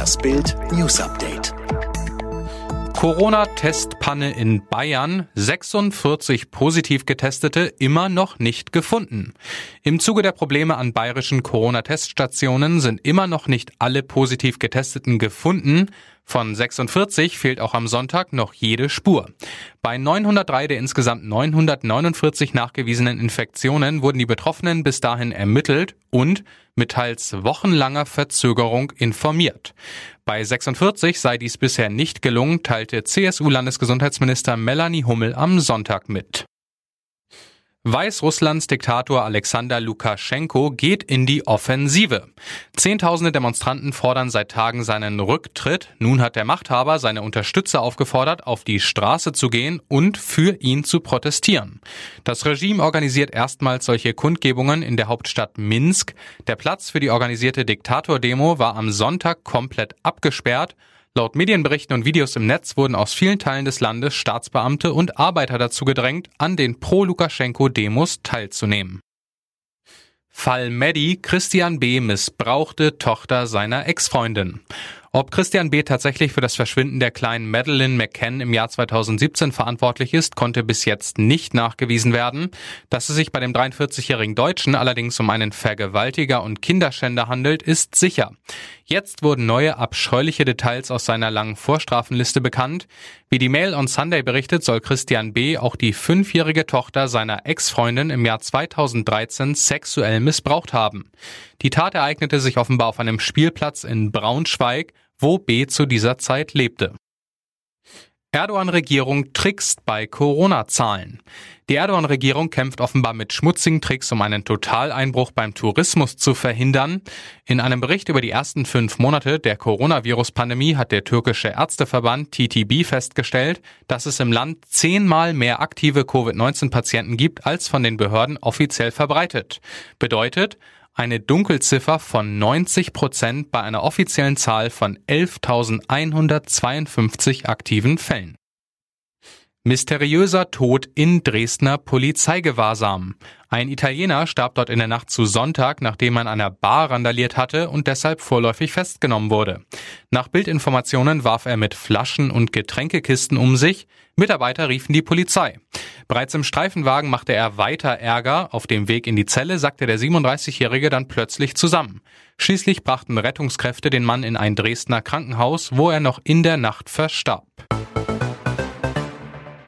Das Bild News Update. Corona-Testpanne in Bayern, 46 positiv Getestete immer noch nicht gefunden. Im Zuge der Probleme an bayerischen Corona-Teststationen sind immer noch nicht alle positiv Getesteten gefunden. Von 46 fehlt auch am Sonntag noch jede Spur. Bei 903 der insgesamt 949 nachgewiesenen Infektionen wurden die Betroffenen bis dahin ermittelt und mit teils wochenlanger Verzögerung informiert. Bei 46 sei dies bisher nicht gelungen, teilte CSU-Landesgesundheitsminister Melanie Hummel am Sonntag mit. Weißrusslands Diktator Alexander Lukaschenko geht in die Offensive. Zehntausende Demonstranten fordern seit Tagen seinen Rücktritt. Nun hat der Machthaber seine Unterstützer aufgefordert, auf die Straße zu gehen und für ihn zu protestieren. Das Regime organisiert erstmals solche Kundgebungen in der Hauptstadt Minsk. Der Platz für die organisierte Diktatordemo war am Sonntag komplett abgesperrt. Laut Medienberichten und Videos im Netz wurden aus vielen Teilen des Landes Staatsbeamte und Arbeiter dazu gedrängt, an den Pro-Lukaschenko-Demos teilzunehmen. Fall Maddie, Christian B. missbrauchte Tochter seiner Ex-Freundin. Ob Christian B. tatsächlich für das Verschwinden der kleinen Madeleine McCann im Jahr 2017 verantwortlich ist, konnte bis jetzt nicht nachgewiesen werden. Dass es sich bei dem 43-jährigen Deutschen allerdings um einen Vergewaltiger und Kinderschänder handelt, ist sicher. Jetzt wurden neue abscheuliche Details aus seiner langen Vorstrafenliste bekannt. Wie die Mail on Sunday berichtet, soll Christian B. auch die fünfjährige Tochter seiner Ex-Freundin im Jahr 2013 sexuell missbraucht haben. Die Tat ereignete sich offenbar auf einem Spielplatz in Braunschweig, wo B zu dieser Zeit lebte. Erdogan-Regierung trickst bei Corona-Zahlen. Die Erdogan-Regierung kämpft offenbar mit schmutzigen Tricks, um einen Totaleinbruch beim Tourismus zu verhindern. In einem Bericht über die ersten fünf Monate der Coronavirus-Pandemie hat der türkische Ärzteverband TTB festgestellt, dass es im Land zehnmal mehr aktive Covid-19-Patienten gibt, als von den Behörden offiziell verbreitet. Bedeutet, eine Dunkelziffer von 90 Prozent bei einer offiziellen Zahl von 11.152 aktiven Fällen. Mysteriöser Tod in Dresdner Polizeigewahrsam. Ein Italiener starb dort in der Nacht zu Sonntag, nachdem er in einer Bar randaliert hatte und deshalb vorläufig festgenommen wurde. Nach Bildinformationen warf er mit Flaschen und Getränkekisten um sich. Mitarbeiter riefen die Polizei. Bereits im Streifenwagen machte er weiter Ärger. Auf dem Weg in die Zelle sagte der 37-Jährige dann plötzlich zusammen. Schließlich brachten Rettungskräfte den Mann in ein Dresdner Krankenhaus, wo er noch in der Nacht verstarb.